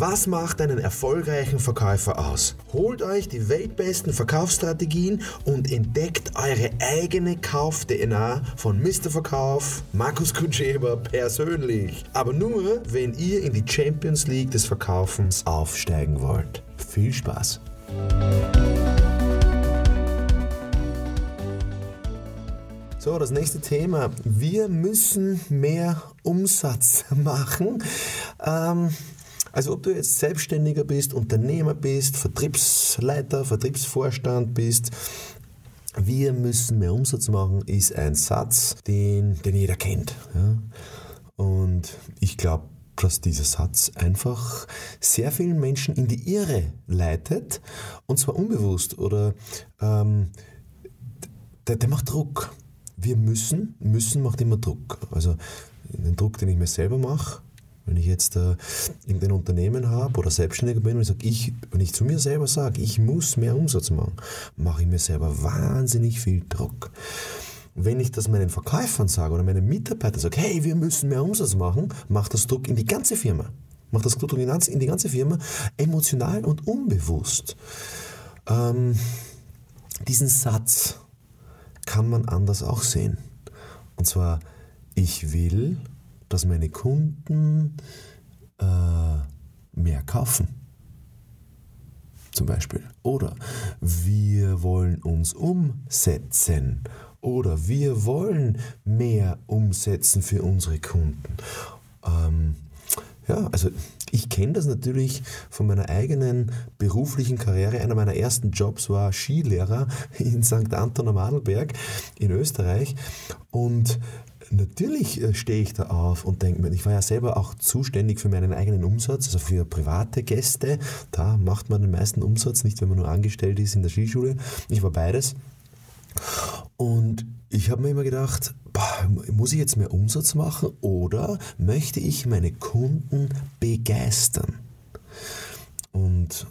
Was macht einen erfolgreichen Verkäufer aus? Holt euch die weltbesten Verkaufsstrategien und entdeckt eure eigene Kauf-DNA von Mr. Verkauf, Markus Kutscheber persönlich. Aber nur, wenn ihr in die Champions League des Verkaufens aufsteigen wollt. Viel Spaß! So, das nächste Thema. Wir müssen mehr Umsatz machen. Ähm, also ob du jetzt Selbstständiger bist, Unternehmer bist, Vertriebsleiter, Vertriebsvorstand bist, wir müssen mehr Umsatz machen, ist ein Satz, den, den jeder kennt. Ja? Und ich glaube, dass dieser Satz einfach sehr vielen Menschen in die Irre leitet, und zwar unbewusst oder ähm, der, der macht Druck. Wir müssen, müssen macht immer Druck. Also den Druck, den ich mir selber mache, wenn ich jetzt äh, irgendein Unternehmen habe oder Selbstständiger bin und ich sage, ich, wenn ich zu mir selber sage, ich muss mehr Umsatz machen, mache ich mir selber wahnsinnig viel Druck. Wenn ich das meinen Verkäufern sage oder meinen Mitarbeitern sage, hey, wir müssen mehr Umsatz machen, macht das Druck in die ganze Firma. Macht das Druck in die ganze Firma emotional und unbewusst. Ähm, diesen Satz kann man anders auch sehen. Und zwar, ich will dass meine Kunden äh, mehr kaufen. Zum Beispiel. Oder wir wollen uns umsetzen. Oder wir wollen mehr umsetzen für unsere Kunden. Ähm, ja, also ich kenne das natürlich von meiner eigenen beruflichen Karriere. Einer meiner ersten Jobs war Skilehrer in St. Anton am Adelberg in Österreich. Und natürlich äh, stehe ich da auf und denke mir, ich war ja selber auch zuständig für meinen eigenen Umsatz, also für private Gäste. Da macht man den meisten Umsatz, nicht wenn man nur angestellt ist in der Skischule. Ich war beides. Und ich habe mir immer gedacht, muss ich jetzt mehr Umsatz machen oder möchte ich meine Kunden begeistern? Und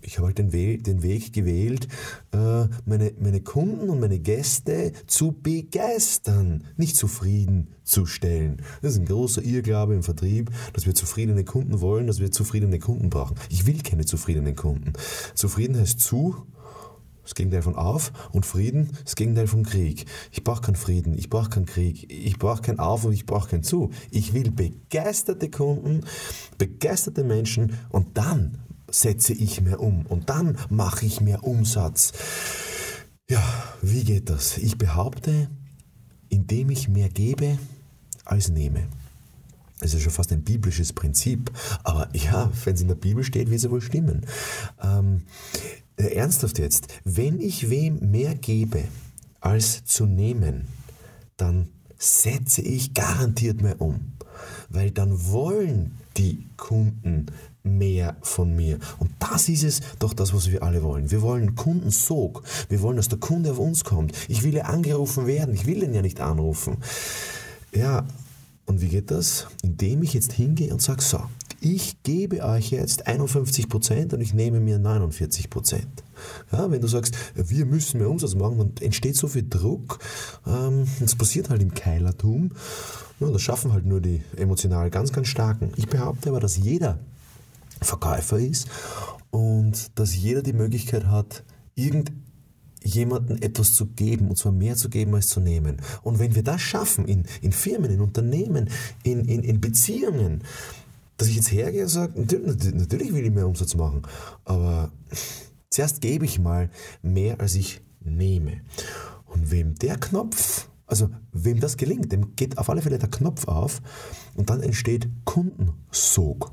ich habe halt den, We den Weg gewählt, äh, meine, meine Kunden und meine Gäste zu begeistern, nicht zufriedenzustellen. Das ist ein großer Irrglaube im Vertrieb, dass wir zufriedene Kunden wollen, dass wir zufriedene Kunden brauchen. Ich will keine zufriedenen Kunden. Zufrieden heißt zu, das Gegenteil von auf und Frieden, das Gegenteil von Krieg. Ich brauche keinen Frieden, ich brauche keinen Krieg, ich brauche kein Auf und ich brauche kein Zu. Ich will begeisterte Kunden, begeisterte Menschen und dann setze ich mehr um und dann mache ich mehr Umsatz. Ja, wie geht das? Ich behaupte, indem ich mehr gebe als nehme. Das ist ja schon fast ein biblisches Prinzip, aber ja, wenn es in der Bibel steht, wird es ja wohl stimmen. Ähm, äh, ernsthaft jetzt, wenn ich wem mehr gebe als zu nehmen, dann setze ich garantiert mehr um, weil dann wollen die Kunden mehr von mir. Und das ist es doch das, was wir alle wollen. Wir wollen Kundensog. Wir wollen, dass der Kunde auf uns kommt. Ich will ja angerufen werden. Ich will den ja nicht anrufen. Ja, und wie geht das? Indem ich jetzt hingehe und sage, so, ich gebe euch jetzt 51% und ich nehme mir 49%. Ja, wenn du sagst, wir müssen mehr Umsatz machen, dann entsteht so viel Druck. Ähm, das passiert halt im Keilertum. Ja, das schaffen halt nur die emotional ganz, ganz Starken. Ich behaupte aber, dass jeder Verkäufer ist und dass jeder die Möglichkeit hat, irgendjemandem etwas zu geben, und zwar mehr zu geben als zu nehmen. Und wenn wir das schaffen, in, in Firmen, in Unternehmen, in, in, in Beziehungen, dass ich jetzt hergehe und sage, natürlich, natürlich will ich mehr Umsatz machen, aber zuerst gebe ich mal mehr, als ich nehme. Und wem der Knopf, also wem das gelingt, dem geht auf alle Fälle der Knopf auf und dann entsteht Kundensog.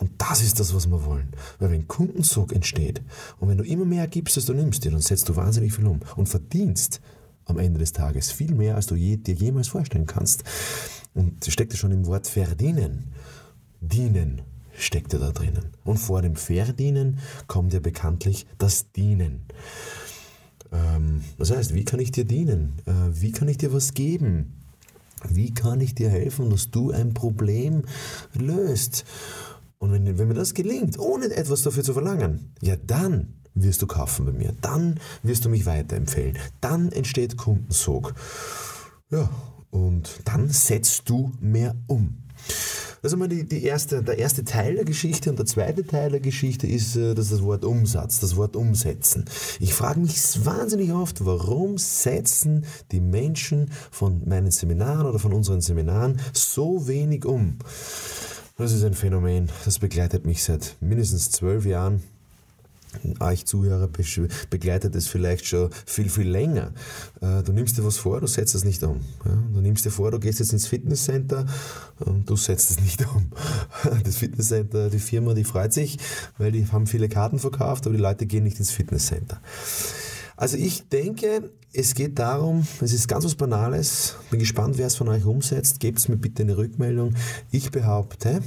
Und das ist das, was wir wollen. Weil wenn Kundensog entsteht und wenn du immer mehr gibst, als du nimmst, dann setzt du wahnsinnig viel um und verdienst am Ende des Tages viel mehr, als du je, dir jemals vorstellen kannst. Und das steckt ja schon im Wort verdienen. Dienen steckt ja da drinnen. Und vor dem Verdienen kommt ja bekanntlich das Dienen. Ähm, das heißt, wie kann ich dir dienen? Äh, wie kann ich dir was geben? Wie kann ich dir helfen, dass du ein Problem löst? Und wenn, wenn mir das gelingt, ohne etwas dafür zu verlangen, ja dann wirst du kaufen bei mir. Dann wirst du mich weiterempfehlen. Dann entsteht Kundensog. Ja, und dann setzt du mehr um. Also mal die, die erste, der erste Teil der Geschichte und der zweite Teil der Geschichte ist äh, das, das Wort Umsatz, das Wort Umsetzen. Ich frage mich wahnsinnig oft, warum setzen die Menschen von meinen Seminaren oder von unseren Seminaren so wenig um? Das ist ein Phänomen, das begleitet mich seit mindestens zwölf Jahren euch Zuhörer begleitet es vielleicht schon viel, viel länger. Äh, du nimmst dir was vor, du setzt es nicht um. Du nimmst dir vor, du gehst jetzt ins Fitnesscenter und du setzt es nicht um. Das Fitnesscenter, die Firma, die freut sich, weil die haben viele Karten verkauft, aber die Leute gehen nicht ins Fitnesscenter. Also ich denke, es geht darum, es ist ganz was Banales, bin gespannt, wer es von euch umsetzt, gebt mir bitte eine Rückmeldung. Ich behaupte,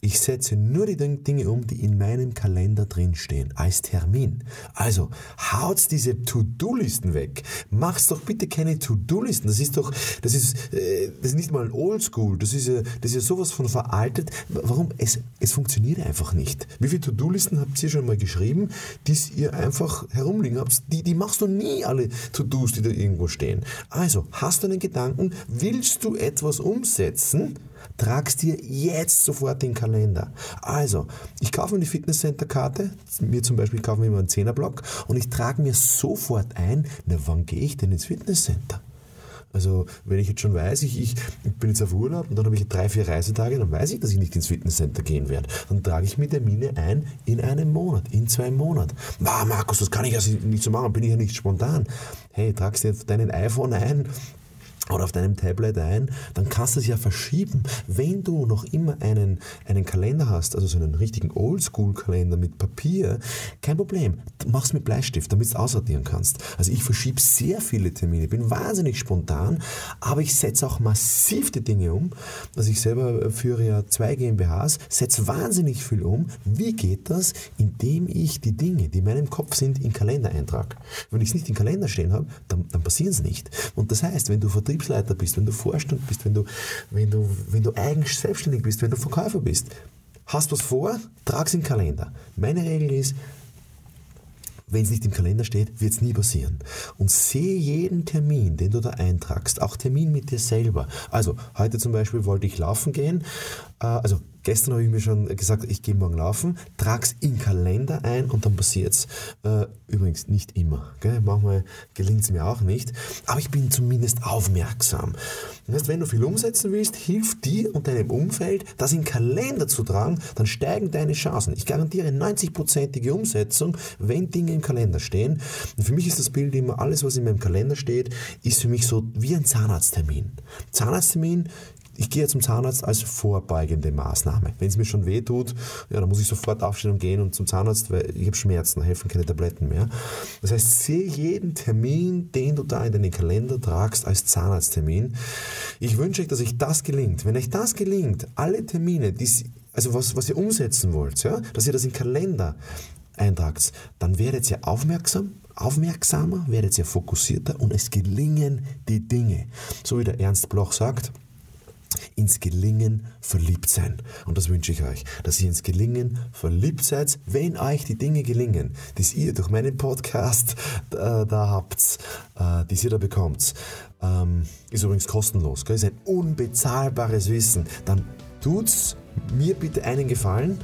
ich setze nur die Dinge um, die in meinem Kalender drinstehen, als Termin. Also, haut diese To-Do-Listen weg. Macht's doch bitte keine To-Do-Listen. Das ist doch, das ist, äh, das ist nicht mal Oldschool. Das ist ja, das ist ja sowas von veraltet. Warum? Es, es funktioniert einfach nicht. Wie viele To-Do-Listen habt ihr schon mal geschrieben, die ihr einfach herumliegen habt? Die, die machst du nie alle To-Dos, die da irgendwo stehen. Also, hast du einen Gedanken? Willst du etwas umsetzen? Trag's dir jetzt sofort in den Kalender. Also, ich kaufe mir die Fitnesscenter-Karte, mir zum Beispiel kaufen wir immer einen Zehnerblock und ich trage mir sofort ein, na, wann gehe ich denn ins Fitnesscenter? Also, wenn ich jetzt schon weiß, ich, ich bin jetzt auf Urlaub und dann habe ich drei, vier Reisetage, dann weiß ich, dass ich nicht ins Fitnesscenter gehen werde. Dann trage ich mir Termine ein in einem Monat, in zwei Monaten. Na, Markus, das kann ich also nicht so machen, bin ich ja nicht spontan. Hey, tragst dir deinen iPhone ein, oder auf deinem Tablet ein, dann kannst du es ja verschieben. Wenn du noch immer einen, einen Kalender hast, also so einen richtigen Oldschool-Kalender mit Papier, kein Problem, mach's mit Bleistift, damit du es aussortieren kannst. Also ich verschiebe sehr viele Termine, bin wahnsinnig spontan, aber ich setze auch massiv die Dinge um. Also ich selber führe ja zwei GmbHs, setze wahnsinnig viel um. Wie geht das? Indem ich die Dinge, die in meinem Kopf sind, in Kalender eintrage. Wenn ich es nicht im Kalender stehen habe, dann, dann passieren es nicht. Und das heißt, wenn du Vertrieb Betriebsleiter bist, wenn du Vorstand bist, wenn du, wenn du, wenn du eigentlich selbstständig bist, wenn du Verkäufer bist, hast was vor, trag es den Kalender. Meine Regel ist, wenn es nicht im Kalender steht, wird es nie passieren. Und sehe jeden Termin, den du da eintragst, auch Termin mit dir selber. Also heute zum Beispiel wollte ich laufen gehen, äh, also Gestern habe ich mir schon gesagt, ich gehe morgen laufen, trag's in den Kalender ein und dann passiert's. Äh, übrigens nicht immer. Gell? Manchmal gelingt es mir auch nicht. Aber ich bin zumindest aufmerksam. Das heißt, wenn du viel umsetzen willst, hilft dir und deinem Umfeld, das in den Kalender zu tragen, dann steigen deine Chancen. Ich garantiere 90-prozentige Umsetzung, wenn Dinge im Kalender stehen. Und für mich ist das Bild immer, alles, was in meinem Kalender steht, ist für mich so wie ein Zahnarzttermin. Zahnarzttermin ich gehe zum Zahnarzt als vorbeugende Maßnahme. Wenn es mir schon weh tut, ja, dann muss ich sofort aufstehen und gehen und zum Zahnarzt, weil ich habe Schmerzen, da helfen keine Tabletten mehr. Das heißt, sehe jeden Termin, den du da in deinen Kalender tragst, als Zahnarzttermin. Ich wünsche euch, dass euch das gelingt. Wenn euch das gelingt, alle Termine, die, also was, was ihr umsetzen wollt, ja, dass ihr das in den Kalender eintragt, dann werdet ihr aufmerksam, aufmerksamer, werdet ihr fokussierter und es gelingen die Dinge. So wie der Ernst Bloch sagt, ins Gelingen verliebt sein. Und das wünsche ich euch, dass ihr ins Gelingen verliebt seid, wenn euch die Dinge gelingen, die ihr durch meinen Podcast äh, da habt, äh, die ihr da bekommt. Ähm, ist übrigens kostenlos, gell? ist ein unbezahlbares Wissen. Dann tut's mir bitte einen Gefallen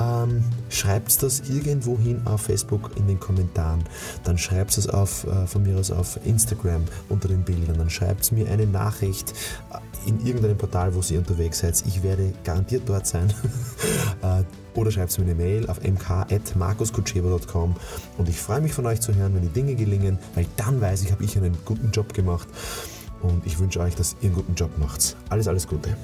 ähm, schreibt das irgendwo hin auf Facebook in den Kommentaren. Dann schreibt es äh, von mir aus auf Instagram unter den Bildern. Dann schreibt mir eine Nachricht äh, in irgendeinem Portal, wo ihr unterwegs seid. Ich werde garantiert dort sein. äh, oder schreibt mir eine Mail auf mk.markuskutscheber.com und ich freue mich von euch zu hören, wenn die Dinge gelingen, weil dann weiß ich, habe ich einen guten Job gemacht und ich wünsche euch, dass ihr einen guten Job macht. Alles, alles Gute.